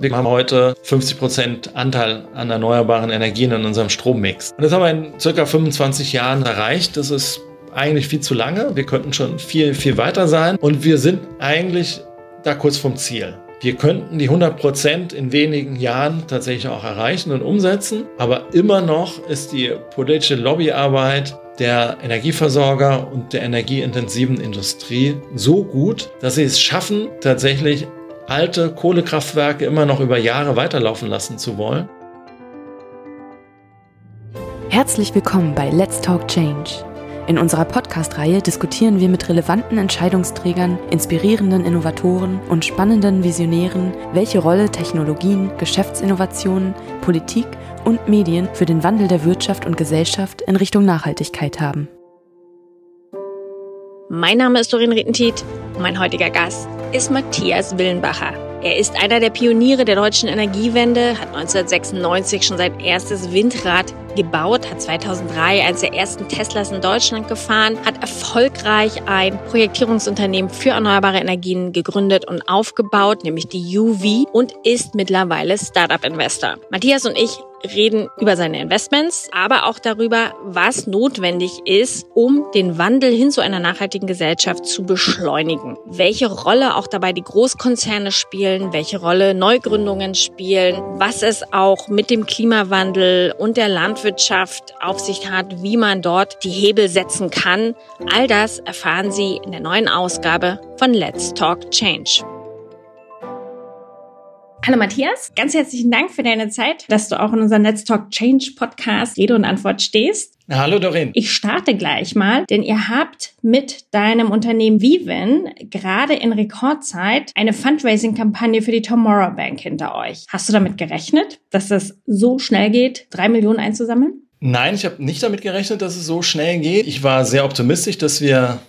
Wir haben heute 50 Prozent Anteil an erneuerbaren Energien in unserem Strommix. Und das haben wir in circa 25 Jahren erreicht. Das ist eigentlich viel zu lange. Wir könnten schon viel, viel weiter sein. Und wir sind eigentlich da kurz vom Ziel. Wir könnten die 100 Prozent in wenigen Jahren tatsächlich auch erreichen und umsetzen. Aber immer noch ist die politische Lobbyarbeit der Energieversorger und der energieintensiven Industrie so gut, dass sie es schaffen, tatsächlich alte Kohlekraftwerke immer noch über Jahre weiterlaufen lassen zu wollen. Herzlich willkommen bei Let's Talk Change. In unserer Podcast-Reihe diskutieren wir mit relevanten Entscheidungsträgern, inspirierenden Innovatoren und spannenden Visionären, welche Rolle Technologien, Geschäftsinnovationen, Politik und Medien für den Wandel der Wirtschaft und Gesellschaft in Richtung Nachhaltigkeit haben. Mein Name ist Doreen Rittentit und mein heutiger Gast ist Matthias Willenbacher. Er ist einer der Pioniere der deutschen Energiewende, hat 1996 schon sein erstes Windrad gebaut, hat 2003 eines der ersten Teslas in Deutschland gefahren, hat erfolgreich ein Projektierungsunternehmen für erneuerbare Energien gegründet und aufgebaut, nämlich die UV und ist mittlerweile Startup-Investor. Matthias und ich reden über seine Investments, aber auch darüber, was notwendig ist, um den Wandel hin zu einer nachhaltigen Gesellschaft zu beschleunigen. Welche Rolle auch dabei die Großkonzerne spielen, welche Rolle Neugründungen spielen, was es auch mit dem Klimawandel und der Landwirtschaft auf sich hat, wie man dort die Hebel setzen kann. All das erfahren Sie in der neuen Ausgabe von Let's Talk Change. Hallo Matthias, ganz herzlichen Dank für deine Zeit, dass du auch in unserem Let's Talk Change Podcast Rede und Antwort stehst. Hallo Doreen. Ich starte gleich mal, denn ihr habt mit deinem Unternehmen Viven gerade in Rekordzeit eine Fundraising-Kampagne für die Tomorrow Bank hinter euch. Hast du damit gerechnet, dass es so schnell geht, drei Millionen einzusammeln? Nein, ich habe nicht damit gerechnet, dass es so schnell geht. Ich war sehr optimistisch, dass wir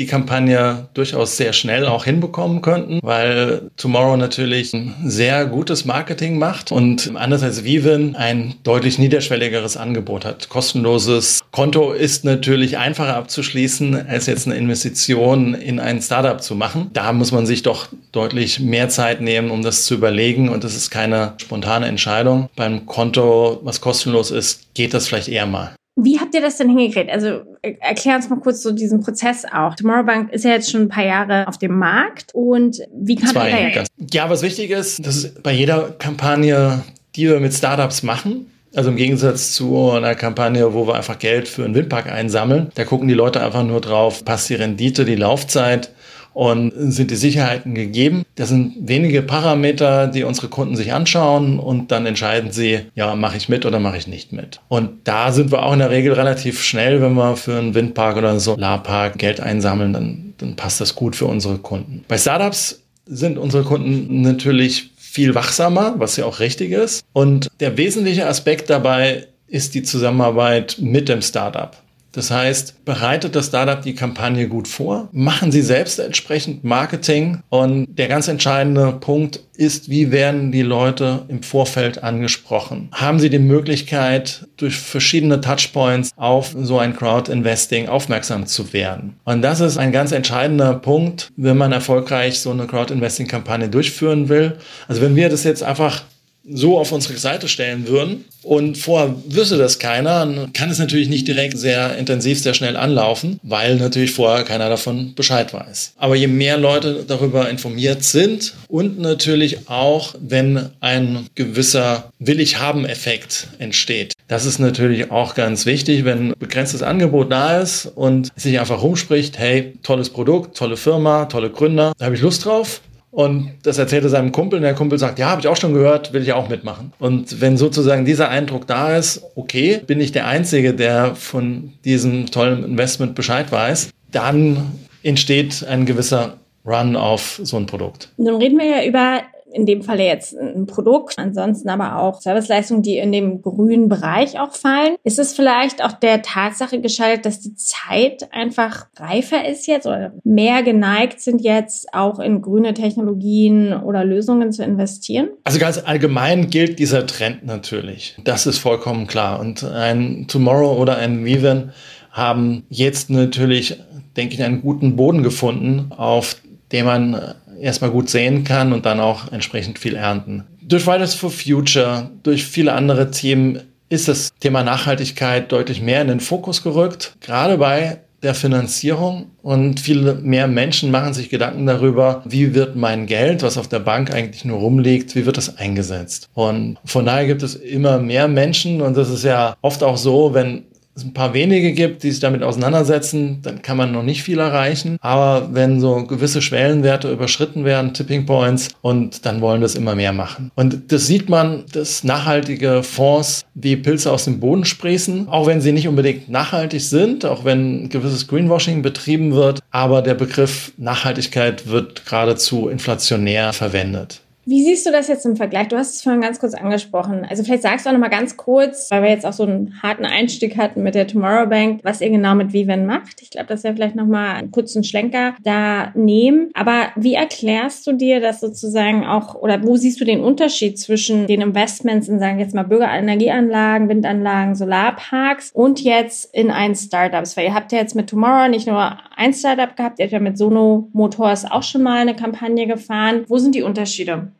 die Kampagne durchaus sehr schnell auch hinbekommen könnten, weil Tomorrow natürlich ein sehr gutes Marketing macht und anders als Vivin ein deutlich niederschwelligeres Angebot hat. Kostenloses Konto ist natürlich einfacher abzuschließen, als jetzt eine Investition in ein Startup zu machen. Da muss man sich doch deutlich mehr Zeit nehmen, um das zu überlegen und das ist keine spontane Entscheidung. Beim Konto, was kostenlos ist, geht das vielleicht eher mal. Wie habt ihr das denn hingekriegt? Also erklär uns mal kurz so diesen Prozess auch. Tomorrow Bank ist ja jetzt schon ein paar Jahre auf dem Markt und wie kann ihr da Ja, was wichtig ist, das ist bei jeder Kampagne, die wir mit Startups machen, also im Gegensatz zu einer Kampagne, wo wir einfach Geld für einen Windpark einsammeln, da gucken die Leute einfach nur drauf, passt die Rendite, die Laufzeit und sind die Sicherheiten gegeben. Das sind wenige Parameter, die unsere Kunden sich anschauen und dann entscheiden sie, ja, mache ich mit oder mache ich nicht mit. Und da sind wir auch in der Regel relativ schnell, wenn wir für einen Windpark oder einen Solarpark Geld einsammeln, dann, dann passt das gut für unsere Kunden. Bei Startups sind unsere Kunden natürlich viel wachsamer, was ja auch richtig ist. Und der wesentliche Aspekt dabei ist die Zusammenarbeit mit dem Startup. Das heißt, bereitet das Startup die Kampagne gut vor, machen Sie selbst entsprechend Marketing und der ganz entscheidende Punkt ist, wie werden die Leute im Vorfeld angesprochen? Haben Sie die Möglichkeit, durch verschiedene Touchpoints auf so ein Crowd-Investing aufmerksam zu werden? Und das ist ein ganz entscheidender Punkt, wenn man erfolgreich so eine Crowd-Investing-Kampagne durchführen will. Also wenn wir das jetzt einfach so auf unsere Seite stellen würden. Und vorher wüsste das keiner, dann kann es natürlich nicht direkt sehr intensiv, sehr schnell anlaufen, weil natürlich vorher keiner davon Bescheid weiß. Aber je mehr Leute darüber informiert sind und natürlich auch, wenn ein gewisser Will-ich-haben-Effekt entsteht, das ist natürlich auch ganz wichtig, wenn begrenztes Angebot da ist und sich einfach rumspricht, hey, tolles Produkt, tolle Firma, tolle Gründer, da habe ich Lust drauf, und das erzählte seinem Kumpel und der Kumpel sagt, ja, habe ich auch schon gehört, will ich auch mitmachen. Und wenn sozusagen dieser Eindruck da ist, okay, bin ich der Einzige, der von diesem tollen Investment Bescheid weiß, dann entsteht ein gewisser Run auf so ein Produkt. Nun reden wir ja über in dem Falle jetzt ein Produkt, ansonsten aber auch Serviceleistungen, die in dem grünen Bereich auch fallen. Ist es vielleicht auch der Tatsache geschaltet, dass die Zeit einfach reifer ist jetzt oder mehr geneigt sind jetzt auch in grüne Technologien oder Lösungen zu investieren? Also ganz allgemein gilt dieser Trend natürlich. Das ist vollkommen klar. Und ein Tomorrow oder ein Viven haben jetzt natürlich, denke ich, einen guten Boden gefunden, auf dem man erstmal gut sehen kann und dann auch entsprechend viel ernten. Durch Fridays for Future, durch viele andere Themen ist das Thema Nachhaltigkeit deutlich mehr in den Fokus gerückt, gerade bei der Finanzierung und viele mehr Menschen machen sich Gedanken darüber, wie wird mein Geld, was auf der Bank eigentlich nur rumliegt, wie wird das eingesetzt? Und von daher gibt es immer mehr Menschen und das ist ja oft auch so, wenn es ein paar wenige gibt, die sich damit auseinandersetzen, dann kann man noch nicht viel erreichen. Aber wenn so gewisse Schwellenwerte überschritten werden, Tipping Points, und dann wollen das immer mehr machen. Und das sieht man, dass nachhaltige Fonds wie Pilze aus dem Boden sprießen, auch wenn sie nicht unbedingt nachhaltig sind, auch wenn gewisses Greenwashing betrieben wird. Aber der Begriff Nachhaltigkeit wird geradezu inflationär verwendet. Wie siehst du das jetzt im Vergleich? Du hast es vorhin ganz kurz angesprochen. Also vielleicht sagst du auch noch mal ganz kurz, weil wir jetzt auch so einen harten Einstieg hatten mit der Tomorrow Bank, was ihr genau mit Viven macht. Ich glaube, das wäre vielleicht noch mal einen kurzen Schlenker da nehmen. Aber wie erklärst du dir das sozusagen auch oder wo siehst du den Unterschied zwischen den Investments in, sagen wir jetzt mal, Bürgerenergieanlagen, Windanlagen, Solarparks und jetzt in ein Startups? Weil ihr habt ja jetzt mit Tomorrow nicht nur ein Startup gehabt, ihr habt ja mit Sono Motors auch schon mal eine Kampagne gefahren. Wo sind die Unterschiede?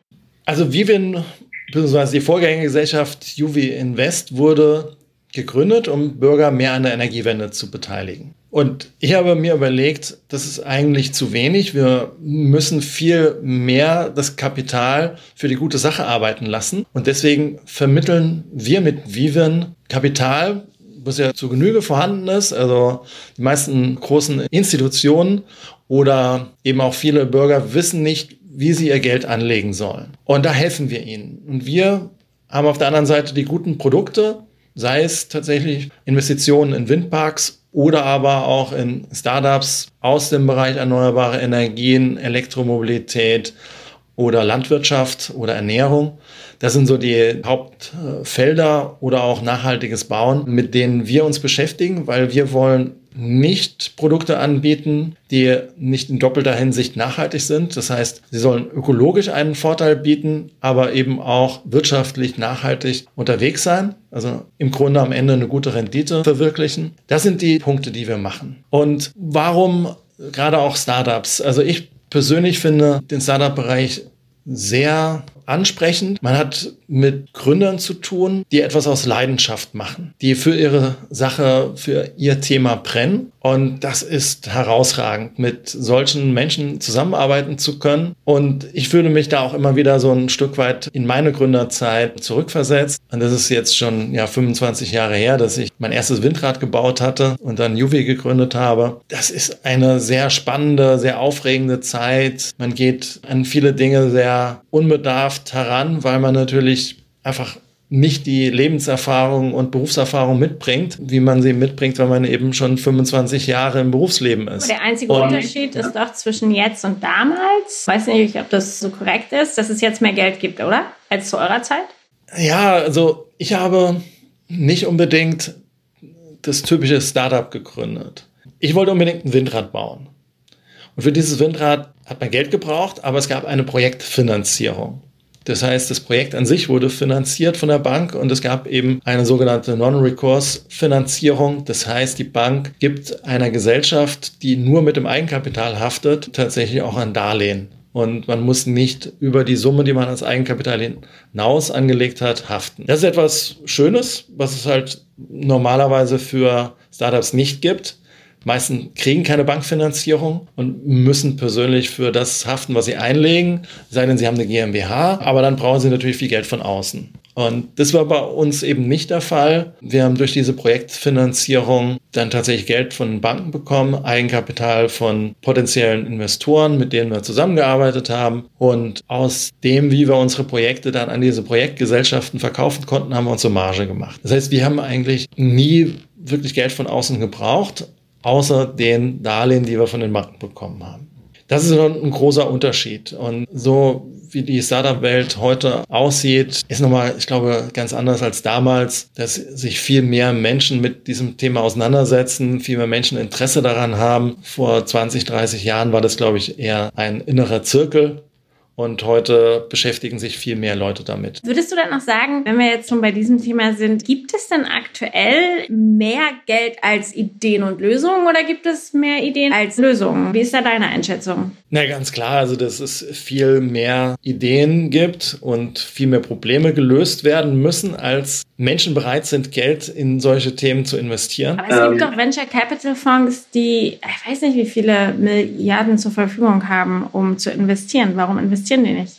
Also Vivin, beziehungsweise die Vorgängergesellschaft Juvi Invest wurde gegründet, um Bürger mehr an der Energiewende zu beteiligen. Und ich habe mir überlegt, das ist eigentlich zu wenig. Wir müssen viel mehr das Kapital für die gute Sache arbeiten lassen. Und deswegen vermitteln wir mit Vivin Kapital, was ja zu Genüge vorhanden ist. Also die meisten großen Institutionen oder eben auch viele Bürger wissen nicht, wie sie ihr Geld anlegen sollen. Und da helfen wir ihnen. Und wir haben auf der anderen Seite die guten Produkte, sei es tatsächlich Investitionen in Windparks oder aber auch in Startups aus dem Bereich erneuerbare Energien, Elektromobilität oder Landwirtschaft oder Ernährung. Das sind so die Hauptfelder oder auch nachhaltiges Bauen, mit denen wir uns beschäftigen, weil wir wollen nicht Produkte anbieten, die nicht in doppelter Hinsicht nachhaltig sind. Das heißt, sie sollen ökologisch einen Vorteil bieten, aber eben auch wirtschaftlich nachhaltig unterwegs sein. Also im Grunde am Ende eine gute Rendite verwirklichen. Das sind die Punkte, die wir machen. Und warum gerade auch Startups? Also ich persönlich finde den Startup-Bereich sehr ansprechend. Man hat mit Gründern zu tun, die etwas aus Leidenschaft machen, die für ihre Sache, für ihr Thema brennen. Und das ist herausragend, mit solchen Menschen zusammenarbeiten zu können. Und ich fühle mich da auch immer wieder so ein Stück weit in meine Gründerzeit zurückversetzt. Und das ist jetzt schon ja 25 Jahre her, dass ich mein erstes Windrad gebaut hatte und dann Juvi gegründet habe. Das ist eine sehr spannende, sehr aufregende Zeit. Man geht an viele Dinge sehr unbedarft heran, weil man natürlich einfach nicht die Lebenserfahrung und Berufserfahrung mitbringt, wie man sie mitbringt, wenn man eben schon 25 Jahre im Berufsleben ist. Der einzige und, Unterschied ist doch zwischen jetzt und damals. Ich weiß nicht, ob das so korrekt ist, dass es jetzt mehr Geld gibt, oder? Als zu eurer Zeit? Ja, also ich habe nicht unbedingt das typische Startup gegründet. Ich wollte unbedingt ein Windrad bauen. Und für dieses Windrad hat man Geld gebraucht, aber es gab eine Projektfinanzierung. Das heißt, das Projekt an sich wurde finanziert von der Bank und es gab eben eine sogenannte Non-Recourse-Finanzierung. Das heißt, die Bank gibt einer Gesellschaft, die nur mit dem Eigenkapital haftet, tatsächlich auch ein Darlehen. Und man muss nicht über die Summe, die man als Eigenkapital hinaus angelegt hat, haften. Das ist etwas Schönes, was es halt normalerweise für Startups nicht gibt meisten kriegen keine Bankfinanzierung und müssen persönlich für das haften, was sie einlegen, sei denn sie haben eine GmbH, aber dann brauchen sie natürlich viel Geld von außen. Und das war bei uns eben nicht der Fall. Wir haben durch diese Projektfinanzierung dann tatsächlich Geld von Banken bekommen, Eigenkapital von potenziellen Investoren, mit denen wir zusammengearbeitet haben. Und aus dem, wie wir unsere Projekte dann an diese Projektgesellschaften verkaufen konnten, haben wir unsere Marge gemacht. Das heißt, wir haben eigentlich nie wirklich Geld von außen gebraucht, außer den Darlehen, die wir von den Banken bekommen haben. Das ist ein großer Unterschied. Und so wie die Startup-Welt heute aussieht, ist nochmal, ich glaube, ganz anders als damals, dass sich viel mehr Menschen mit diesem Thema auseinandersetzen, viel mehr Menschen Interesse daran haben. Vor 20, 30 Jahren war das, glaube ich, eher ein innerer Zirkel, und heute beschäftigen sich viel mehr Leute damit. Würdest du dann noch sagen, wenn wir jetzt schon bei diesem Thema sind, gibt es denn aktuell mehr Geld als Ideen und Lösungen oder gibt es mehr Ideen als Lösungen? Wie ist da deine Einschätzung? Na, ganz klar. Also, dass es viel mehr Ideen gibt und viel mehr Probleme gelöst werden müssen, als Menschen bereit sind, Geld in solche Themen zu investieren. Aber es gibt ähm. doch Venture Capital Fonds, die, ich weiß nicht, wie viele Milliarden zur Verfügung haben, um zu investieren. Warum investieren die nicht?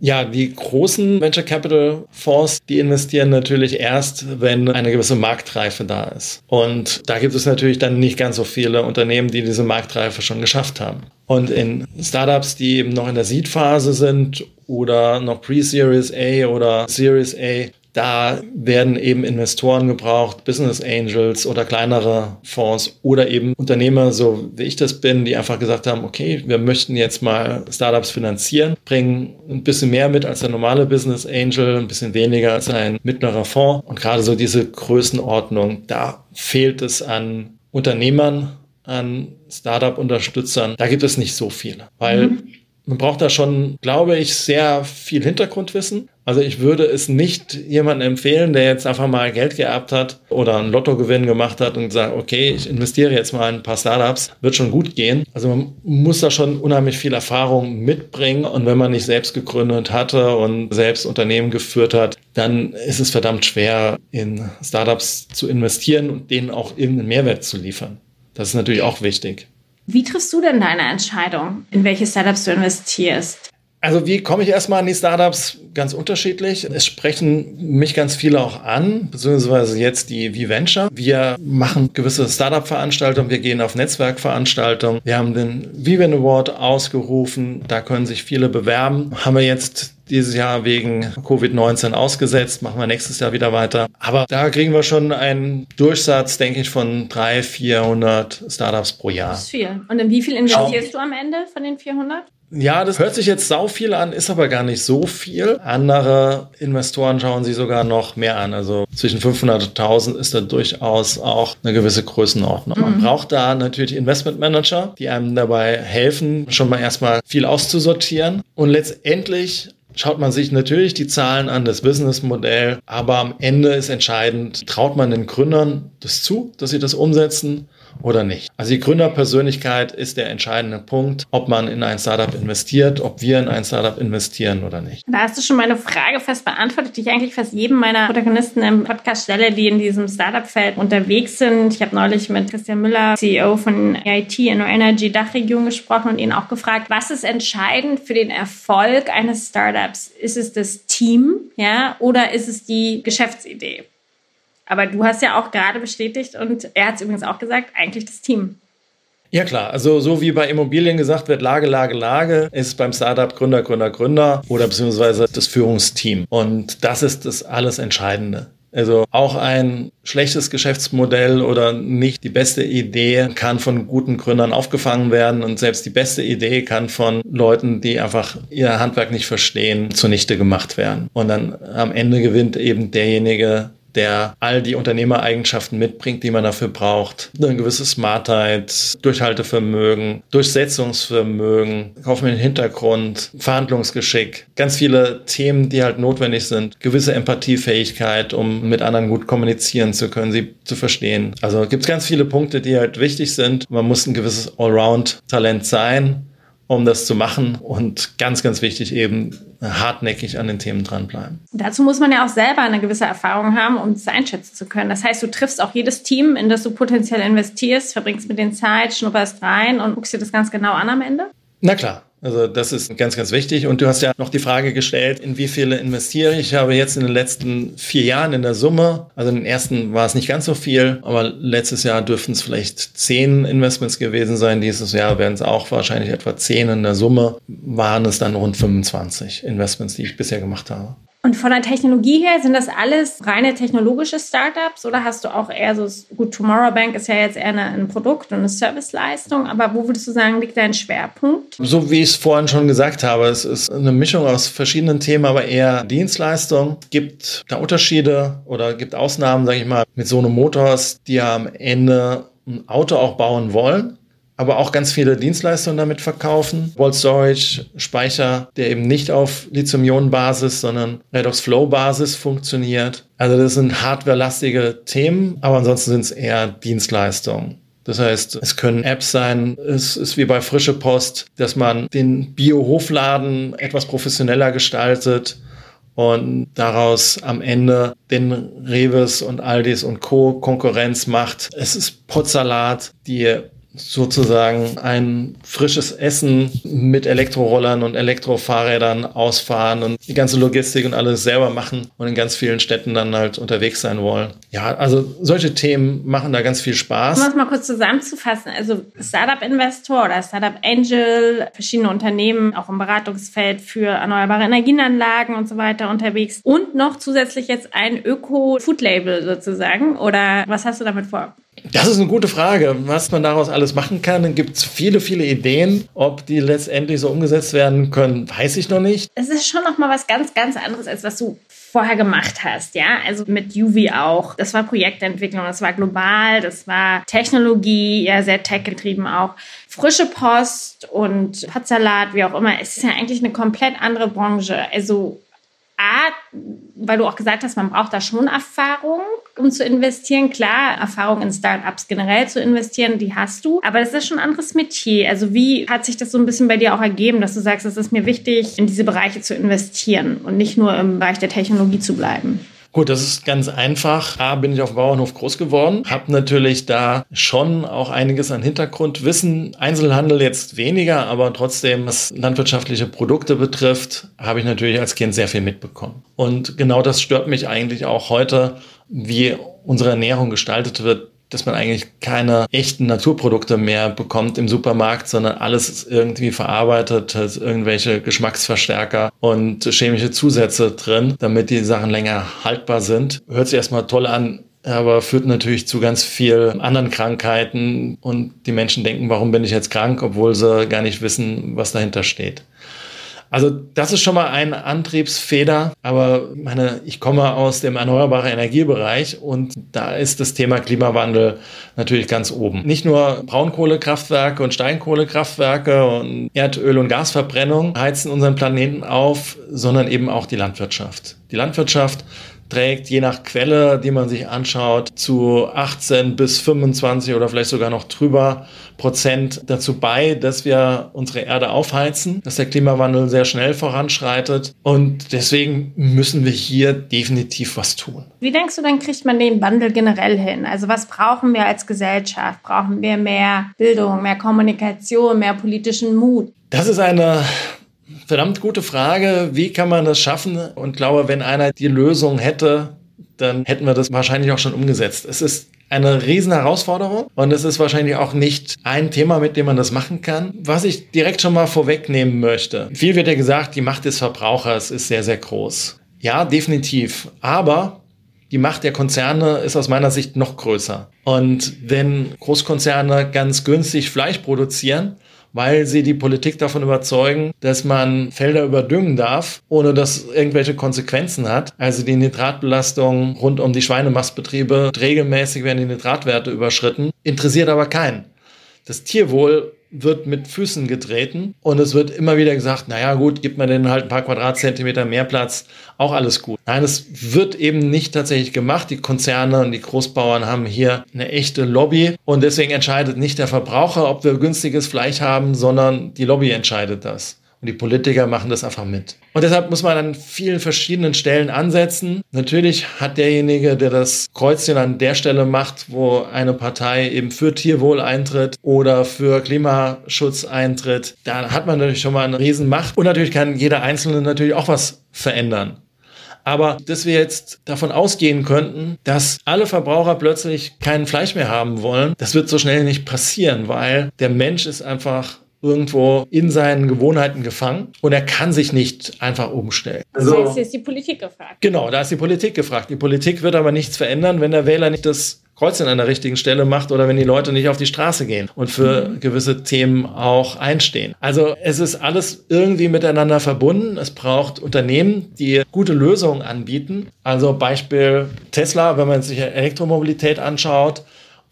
Ja, die großen Venture Capital Fonds, die investieren natürlich erst, wenn eine gewisse Marktreife da ist. Und da gibt es natürlich dann nicht ganz so viele Unternehmen, die diese Marktreife schon geschafft haben. Und in Startups, die eben noch in der Seed-Phase sind oder noch Pre-Series A oder Series A, da werden eben Investoren gebraucht, Business Angels oder kleinere Fonds oder eben Unternehmer, so wie ich das bin, die einfach gesagt haben, okay, wir möchten jetzt mal Startups finanzieren, bringen ein bisschen mehr mit als der normale Business Angel, ein bisschen weniger als ein mittlerer Fonds. Und gerade so diese Größenordnung, da fehlt es an Unternehmern, an Startup-Unterstützern. Da gibt es nicht so viele, weil mhm. man braucht da schon, glaube ich, sehr viel Hintergrundwissen. Also ich würde es nicht jemandem empfehlen, der jetzt einfach mal Geld geerbt hat oder einen Lottogewinn gemacht hat und sagt, okay, ich investiere jetzt mal in ein paar Startups, wird schon gut gehen. Also man muss da schon unheimlich viel Erfahrung mitbringen und wenn man nicht selbst gegründet hatte und selbst Unternehmen geführt hat, dann ist es verdammt schwer, in Startups zu investieren und denen auch irgendeinen Mehrwert zu liefern. Das ist natürlich auch wichtig. Wie triffst du denn deine Entscheidung, in welche Startups du investierst? Also wie komme ich erstmal an die Startups? Ganz unterschiedlich. Es sprechen mich ganz viele auch an, beziehungsweise jetzt die V-Venture. Wir machen gewisse Startup-Veranstaltungen, wir gehen auf Netzwerkveranstaltungen. Wir haben den Viven Award ausgerufen, da können sich viele bewerben. Haben wir jetzt dieses Jahr wegen Covid-19 ausgesetzt, machen wir nächstes Jahr wieder weiter. Aber da kriegen wir schon einen Durchsatz, denke ich, von 300, 400 Startups pro Jahr. Das ist viel. Und in wie viel investierst Schau. du am Ende von den 400? Ja, das hört sich jetzt sau viel an, ist aber gar nicht so viel. Andere Investoren schauen sich sogar noch mehr an. Also zwischen 500 und 1000 ist da durchaus auch eine gewisse Größenordnung. Mhm. Man braucht da natürlich Investmentmanager, die einem dabei helfen, schon mal erstmal viel auszusortieren. Und letztendlich schaut man sich natürlich die Zahlen an, das Businessmodell, aber am Ende ist entscheidend, traut man den Gründern das zu, dass sie das umsetzen oder nicht. Also die Gründerpersönlichkeit ist der entscheidende Punkt, ob man in ein Startup investiert, ob wir in ein Startup investieren oder nicht. Da hast du schon meine Frage fast beantwortet, die ich eigentlich fast jedem meiner Protagonisten im Podcast stelle, die in diesem Startup-Feld unterwegs sind. Ich habe neulich mit Christian Müller, CEO von EIT Inno Energy Dachregion gesprochen und ihn auch gefragt, was ist entscheidend für den Erfolg eines Startups? Ist es das Team, ja, oder ist es die Geschäftsidee? Aber du hast ja auch gerade bestätigt und er hat es übrigens auch gesagt, eigentlich das Team. Ja klar, also so wie bei Immobilien gesagt wird, Lage, Lage, Lage, ist beim Startup Gründer, Gründer, Gründer oder beziehungsweise das Führungsteam. Und das ist das alles Entscheidende. Also auch ein schlechtes Geschäftsmodell oder nicht die beste Idee kann von guten Gründern aufgefangen werden und selbst die beste Idee kann von Leuten, die einfach ihr Handwerk nicht verstehen, zunichte gemacht werden. Und dann am Ende gewinnt eben derjenige, der all die Unternehmereigenschaften mitbringt, die man dafür braucht. Eine gewisse Smartheit, Durchhaltevermögen, Durchsetzungsvermögen, kaufmännischen Hintergrund, Verhandlungsgeschick, ganz viele Themen, die halt notwendig sind. Gewisse Empathiefähigkeit, um mit anderen gut kommunizieren zu können, sie zu verstehen. Also gibt es ganz viele Punkte, die halt wichtig sind. Man muss ein gewisses Allround-Talent sein um das zu machen. Und ganz, ganz wichtig eben hartnäckig an den Themen dranbleiben. Dazu muss man ja auch selber eine gewisse Erfahrung haben, um es einschätzen zu können. Das heißt, du triffst auch jedes Team, in das du potenziell investierst, verbringst mit den Zeit, schnupperst rein und guckst dir das ganz genau an am Ende? Na klar. Also das ist ganz, ganz wichtig. Und du hast ja noch die Frage gestellt, in wie viele investiere ich? Ich habe jetzt in den letzten vier Jahren in der Summe, also in den ersten war es nicht ganz so viel, aber letztes Jahr dürften es vielleicht zehn Investments gewesen sein. Dieses Jahr werden es auch wahrscheinlich etwa zehn in der Summe. Waren es dann rund 25 Investments, die ich bisher gemacht habe. Und von der Technologie her, sind das alles reine technologische Startups oder hast du auch eher so, gut, Tomorrow Bank ist ja jetzt eher eine, ein Produkt und eine Serviceleistung, aber wo würdest du sagen, liegt dein Schwerpunkt? So wie ich es vorhin schon gesagt habe, es ist eine Mischung aus verschiedenen Themen, aber eher Dienstleistung. Gibt da Unterschiede oder gibt Ausnahmen, sage ich mal, mit Sono Motors, die ja am Ende ein Auto auch bauen wollen, aber auch ganz viele Dienstleistungen damit verkaufen. Vault Storage, Speicher, der eben nicht auf Lithium-Ionen-Basis, sondern Redox-Flow-Basis funktioniert. Also das sind hardwarelastige Themen, aber ansonsten sind es eher Dienstleistungen. Das heißt, es können Apps sein, es ist wie bei Frische Post, dass man den Bio-Hofladen etwas professioneller gestaltet und daraus am Ende den Reves und Aldis und Co. Konkurrenz macht. Es ist Potsalat, die sozusagen ein frisches Essen mit Elektrorollern und Elektrofahrrädern ausfahren und die ganze Logistik und alles selber machen und in ganz vielen Städten dann halt unterwegs sein wollen. Ja, also solche Themen machen da ganz viel Spaß. Um es mal kurz zusammenzufassen, also Startup-Investor oder Startup-Angel, verschiedene Unternehmen auch im Beratungsfeld für erneuerbare Energienanlagen und so weiter unterwegs und noch zusätzlich jetzt ein Öko-Food-Label sozusagen oder was hast du damit vor? Das ist eine gute Frage, was man daraus alles machen kann. Dann gibt es viele, viele Ideen. Ob die letztendlich so umgesetzt werden können, weiß ich noch nicht. Es ist schon noch mal was ganz, ganz anderes, als was du vorher gemacht hast, ja, also mit Juvi auch. Das war Projektentwicklung, das war global, das war Technologie, ja, sehr tech-getrieben auch. Frische Post und Potsalat, wie auch immer. Es ist ja eigentlich eine komplett andere Branche. Also A, weil du auch gesagt hast, man braucht da schon Erfahrung, um zu investieren. Klar, Erfahrung in Startups generell zu investieren, die hast du. Aber das ist schon ein anderes Metier. Also wie hat sich das so ein bisschen bei dir auch ergeben, dass du sagst, es ist mir wichtig, in diese Bereiche zu investieren und nicht nur im Bereich der Technologie zu bleiben? Gut, das ist ganz einfach. A, bin ich auf dem Bauernhof groß geworden, habe natürlich da schon auch einiges an Hintergrundwissen. Einzelhandel jetzt weniger, aber trotzdem, was landwirtschaftliche Produkte betrifft, habe ich natürlich als Kind sehr viel mitbekommen. Und genau das stört mich eigentlich auch heute, wie unsere Ernährung gestaltet wird dass man eigentlich keine echten Naturprodukte mehr bekommt im Supermarkt, sondern alles ist irgendwie verarbeitet, hat irgendwelche Geschmacksverstärker und chemische Zusätze drin, damit die Sachen länger haltbar sind. Hört sich erstmal toll an, aber führt natürlich zu ganz vielen anderen Krankheiten und die Menschen denken, warum bin ich jetzt krank, obwohl sie gar nicht wissen, was dahinter steht. Also das ist schon mal ein Antriebsfeder, aber meine, ich komme aus dem erneuerbaren Energiebereich und da ist das Thema Klimawandel natürlich ganz oben. Nicht nur Braunkohlekraftwerke und Steinkohlekraftwerke und Erdöl- und Gasverbrennung heizen unseren Planeten auf, sondern eben auch die Landwirtschaft. Die Landwirtschaft trägt je nach Quelle, die man sich anschaut, zu 18 bis 25 oder vielleicht sogar noch drüber Prozent dazu bei, dass wir unsere Erde aufheizen, dass der Klimawandel sehr schnell voranschreitet und deswegen müssen wir hier definitiv was tun. Wie denkst du, dann kriegt man den Wandel generell hin? Also was brauchen wir als Gesellschaft? Brauchen wir mehr Bildung, mehr Kommunikation, mehr politischen Mut? Das ist eine verdammt gute Frage. Wie kann man das schaffen? Und glaube, wenn einer die Lösung hätte, dann hätten wir das wahrscheinlich auch schon umgesetzt. Es ist eine riesen Herausforderung und es ist wahrscheinlich auch nicht ein Thema, mit dem man das machen kann. Was ich direkt schon mal vorwegnehmen möchte. Viel wird ja gesagt, die Macht des Verbrauchers ist sehr, sehr groß. Ja, definitiv. Aber die Macht der Konzerne ist aus meiner Sicht noch größer. Und wenn Großkonzerne ganz günstig Fleisch produzieren, weil sie die Politik davon überzeugen, dass man Felder überdüngen darf, ohne dass irgendwelche Konsequenzen hat. Also die Nitratbelastung rund um die Schweinemastbetriebe, regelmäßig werden die Nitratwerte überschritten, interessiert aber keinen. Das Tierwohl wird mit Füßen getreten und es wird immer wieder gesagt, naja gut, gibt man denen halt ein paar Quadratzentimeter mehr Platz, auch alles gut. Nein, es wird eben nicht tatsächlich gemacht. Die Konzerne und die Großbauern haben hier eine echte Lobby und deswegen entscheidet nicht der Verbraucher, ob wir günstiges Fleisch haben, sondern die Lobby entscheidet das. Und die Politiker machen das einfach mit. Und deshalb muss man an vielen verschiedenen Stellen ansetzen. Natürlich hat derjenige, der das Kreuzchen an der Stelle macht, wo eine Partei eben für Tierwohl eintritt oder für Klimaschutz eintritt, da hat man natürlich schon mal eine Riesenmacht. Und natürlich kann jeder Einzelne natürlich auch was verändern. Aber dass wir jetzt davon ausgehen könnten, dass alle Verbraucher plötzlich kein Fleisch mehr haben wollen, das wird so schnell nicht passieren, weil der Mensch ist einfach irgendwo in seinen Gewohnheiten gefangen und er kann sich nicht einfach umstellen. Also, hier ist die Politik gefragt. Genau, da ist die Politik gefragt. Die Politik wird aber nichts verändern, wenn der Wähler nicht das Kreuzchen an der richtigen Stelle macht oder wenn die Leute nicht auf die Straße gehen und für mhm. gewisse Themen auch einstehen. Also es ist alles irgendwie miteinander verbunden. Es braucht Unternehmen, die gute Lösungen anbieten. Also Beispiel Tesla, wenn man sich Elektromobilität anschaut,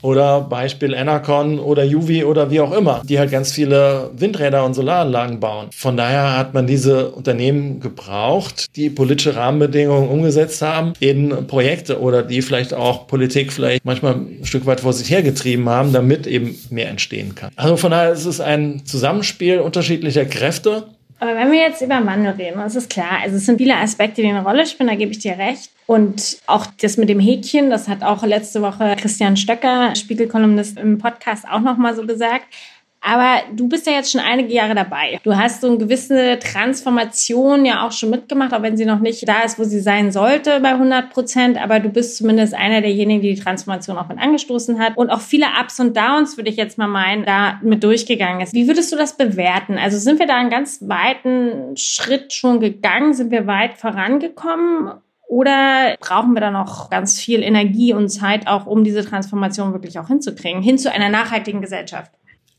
Oder Beispiel Enercon oder Juvi oder wie auch immer, die halt ganz viele Windräder und Solaranlagen bauen. Von daher hat man diese Unternehmen gebraucht, die politische Rahmenbedingungen umgesetzt haben in Projekte oder die vielleicht auch Politik vielleicht manchmal ein Stück weit vor sich hergetrieben haben, damit eben mehr entstehen kann. Also von daher ist es ein Zusammenspiel unterschiedlicher Kräfte. Aber wenn wir jetzt über Wandel reden, das ist klar, also es sind viele Aspekte, die eine Rolle spielen, da gebe ich dir recht. Und auch das mit dem Häkchen, das hat auch letzte Woche Christian Stöcker, Spiegelkolumnist im Podcast, auch nochmal so gesagt. Aber du bist ja jetzt schon einige Jahre dabei. Du hast so eine gewisse Transformation ja auch schon mitgemacht, auch wenn sie noch nicht da ist, wo sie sein sollte bei 100 Prozent. Aber du bist zumindest einer derjenigen, die die Transformation auch mit angestoßen hat und auch viele Ups und Downs, würde ich jetzt mal meinen, da mit durchgegangen ist. Wie würdest du das bewerten? Also sind wir da einen ganz weiten Schritt schon gegangen? Sind wir weit vorangekommen? Oder brauchen wir da noch ganz viel Energie und Zeit auch, um diese Transformation wirklich auch hinzukriegen, hin zu einer nachhaltigen Gesellschaft?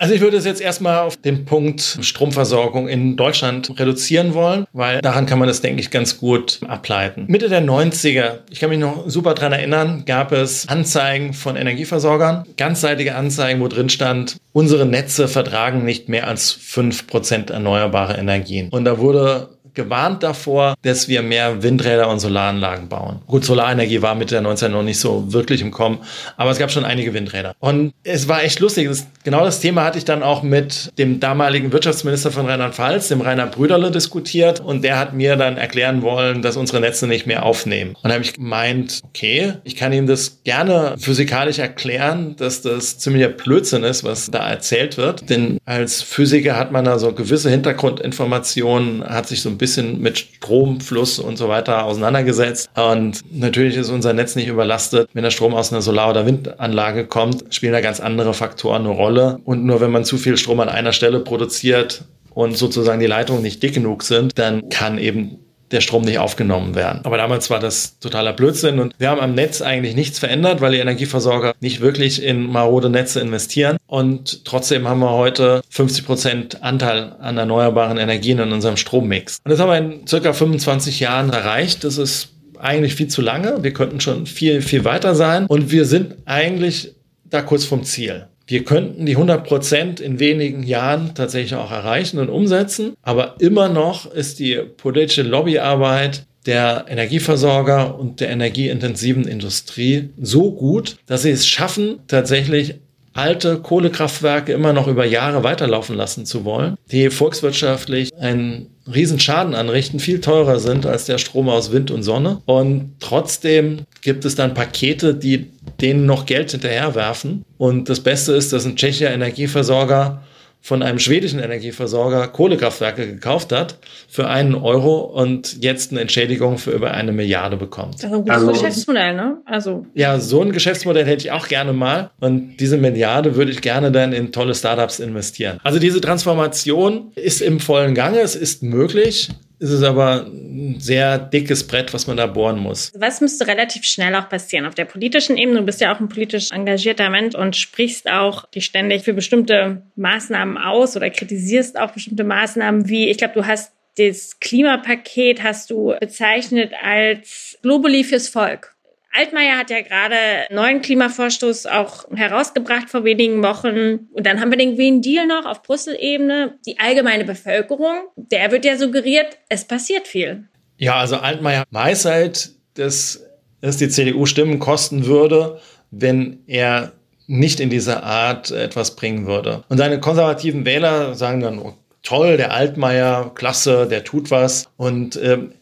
Also ich würde es jetzt erstmal auf den Punkt Stromversorgung in Deutschland reduzieren wollen, weil daran kann man das, denke ich, ganz gut ableiten. Mitte der 90er, ich kann mich noch super dran erinnern, gab es Anzeigen von Energieversorgern, ganzseitige Anzeigen, wo drin stand, unsere Netze vertragen nicht mehr als fünf Prozent erneuerbare Energien. Und da wurde gewarnt davor, dass wir mehr Windräder und Solaranlagen bauen. Gut, Solarenergie war Mitte der 90er noch nicht so wirklich im Kommen, aber es gab schon einige Windräder. Und es war echt lustig. Das, genau das Thema hatte ich dann auch mit dem damaligen Wirtschaftsminister von Rheinland-Pfalz, dem Rainer Brüderle, diskutiert. Und der hat mir dann erklären wollen, dass unsere Netze nicht mehr aufnehmen. Und da habe ich gemeint, okay, ich kann ihm das gerne physikalisch erklären, dass das ziemlicher Blödsinn ist, was da erzählt wird. Denn als Physiker hat man da so gewisse Hintergrundinformationen, hat sich so ein bisschen mit Stromfluss und so weiter auseinandergesetzt. Und natürlich ist unser Netz nicht überlastet. Wenn der Strom aus einer Solar- oder Windanlage kommt, spielen da ganz andere Faktoren eine Rolle. Und nur wenn man zu viel Strom an einer Stelle produziert, und sozusagen die Leitungen nicht dick genug sind, dann kann eben der Strom nicht aufgenommen werden. Aber damals war das totaler Blödsinn und wir haben am Netz eigentlich nichts verändert, weil die Energieversorger nicht wirklich in marode Netze investieren. Und trotzdem haben wir heute 50 Prozent Anteil an erneuerbaren Energien in unserem Strommix. Und das haben wir in circa 25 Jahren erreicht. Das ist eigentlich viel zu lange. Wir könnten schon viel, viel weiter sein. Und wir sind eigentlich da kurz vom Ziel. Wir könnten die 100 Prozent in wenigen Jahren tatsächlich auch erreichen und umsetzen, aber immer noch ist die politische Lobbyarbeit der Energieversorger und der energieintensiven Industrie so gut, dass sie es schaffen, tatsächlich alte Kohlekraftwerke immer noch über Jahre weiterlaufen lassen zu wollen, die volkswirtschaftlich einen Riesenschaden anrichten, viel teurer sind als der Strom aus Wind und Sonne. Und trotzdem gibt es dann Pakete, die denen noch Geld hinterherwerfen. Und das Beste ist, dass ein tschechischer Energieversorger von einem schwedischen Energieversorger Kohlekraftwerke gekauft hat für einen Euro und jetzt eine Entschädigung für über eine Milliarde bekommt. Also ein gutes also, Geschäftsmodell, ne? Also. Ja, so ein Geschäftsmodell hätte ich auch gerne mal. Und diese Milliarde würde ich gerne dann in tolle Startups investieren. Also diese Transformation ist im vollen Gange. Es ist möglich ist es aber ein sehr dickes Brett, was man da bohren muss. Was müsste relativ schnell auch passieren auf der politischen Ebene? Du bist ja auch ein politisch engagierter Mensch und sprichst auch die ständig für bestimmte Maßnahmen aus oder kritisierst auch bestimmte Maßnahmen wie, ich glaube, du hast das Klimapaket hast du bezeichnet als Globally fürs Volk. Altmaier hat ja gerade neuen Klimavorstoß auch herausgebracht vor wenigen Wochen. Und dann haben wir den Green Deal noch auf Brüssel-Ebene. Die allgemeine Bevölkerung, der wird ja suggeriert, es passiert viel. Ja, also Altmaier weiß halt, dass es die CDU Stimmen kosten würde, wenn er nicht in dieser Art etwas bringen würde. Und seine konservativen Wähler sagen dann, oh, toll, der Altmaier, klasse, der tut was. Und ähm,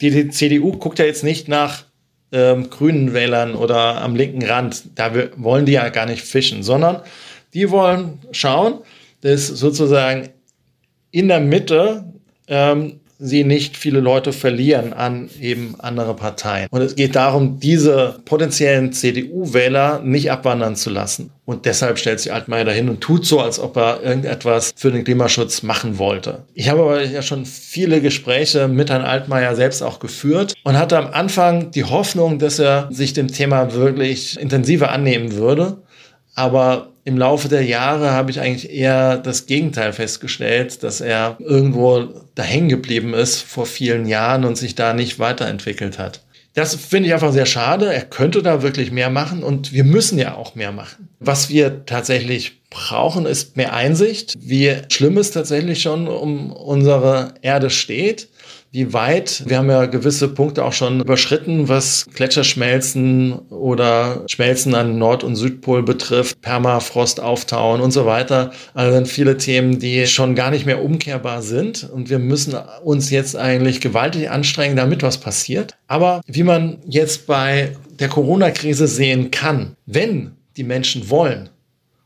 die, die CDU guckt ja jetzt nicht nach ähm, grünen Wählern oder am linken Rand, da wollen die ja gar nicht fischen, sondern die wollen schauen, dass sozusagen in der Mitte ähm, sie nicht viele Leute verlieren an eben andere Parteien. Und es geht darum, diese potenziellen CDU-Wähler nicht abwandern zu lassen. Und deshalb stellt sich Altmaier dahin und tut so, als ob er irgendetwas für den Klimaschutz machen wollte. Ich habe aber ja schon viele Gespräche mit Herrn Altmaier selbst auch geführt und hatte am Anfang die Hoffnung, dass er sich dem Thema wirklich intensiver annehmen würde. Aber im Laufe der Jahre habe ich eigentlich eher das Gegenteil festgestellt, dass er irgendwo da hängen geblieben ist vor vielen Jahren und sich da nicht weiterentwickelt hat. Das finde ich einfach sehr schade. Er könnte da wirklich mehr machen und wir müssen ja auch mehr machen. Was wir tatsächlich brauchen, ist mehr Einsicht, wie schlimm es tatsächlich schon um unsere Erde steht wie weit, wir haben ja gewisse Punkte auch schon überschritten, was Gletscherschmelzen oder Schmelzen an Nord- und Südpol betrifft, Permafrost auftauen und so weiter. Also sind viele Themen, die schon gar nicht mehr umkehrbar sind. Und wir müssen uns jetzt eigentlich gewaltig anstrengen, damit was passiert. Aber wie man jetzt bei der Corona-Krise sehen kann, wenn die Menschen wollen,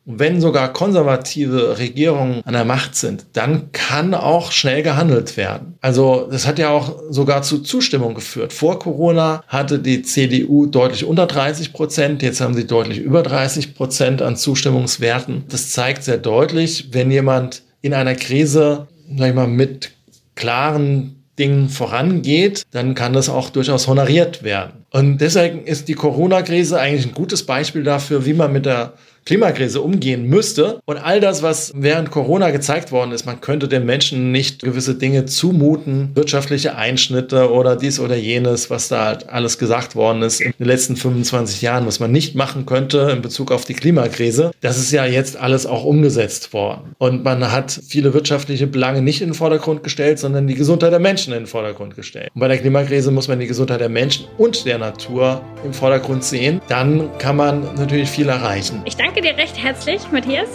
und wenn sogar konservative Regierungen an der Macht sind, dann kann auch schnell gehandelt werden. Also das hat ja auch sogar zu Zustimmung geführt. Vor Corona hatte die CDU deutlich unter 30 Prozent, jetzt haben sie deutlich über 30 Prozent an Zustimmungswerten. Das zeigt sehr deutlich, wenn jemand in einer Krise, sag ich mal, mit klaren Dingen vorangeht, dann kann das auch durchaus honoriert werden. Und deswegen ist die Corona-Krise eigentlich ein gutes Beispiel dafür, wie man mit der Klimakrise umgehen müsste. Und all das, was während Corona gezeigt worden ist, man könnte den Menschen nicht gewisse Dinge zumuten, wirtschaftliche Einschnitte oder dies oder jenes, was da halt alles gesagt worden ist in den letzten 25 Jahren, was man nicht machen könnte in Bezug auf die Klimakrise. Das ist ja jetzt alles auch umgesetzt worden. Und man hat viele wirtschaftliche Belange nicht in den Vordergrund gestellt, sondern die Gesundheit der Menschen in den Vordergrund gestellt. Und bei der Klimakrise muss man die Gesundheit der Menschen und der Natur im Vordergrund sehen. Dann kann man natürlich viel erreichen. Ich danke danke dir recht herzlich, Matthias.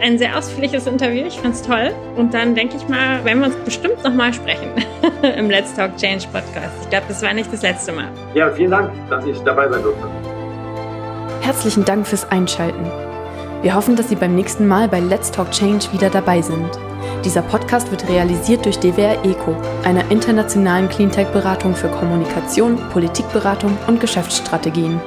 Ein sehr ausführliches Interview. Ich fand's toll. Und dann denke ich mal, werden wir uns bestimmt nochmal sprechen im Let's Talk Change Podcast. Ich glaube, das war nicht das letzte Mal. Ja, vielen Dank, dass ich dabei sein durfte. Herzlichen Dank fürs Einschalten. Wir hoffen, dass Sie beim nächsten Mal bei Let's Talk Change wieder dabei sind. Dieser Podcast wird realisiert durch DWR ECO, einer internationalen Cleantech-Beratung für Kommunikation, Politikberatung und Geschäftsstrategien.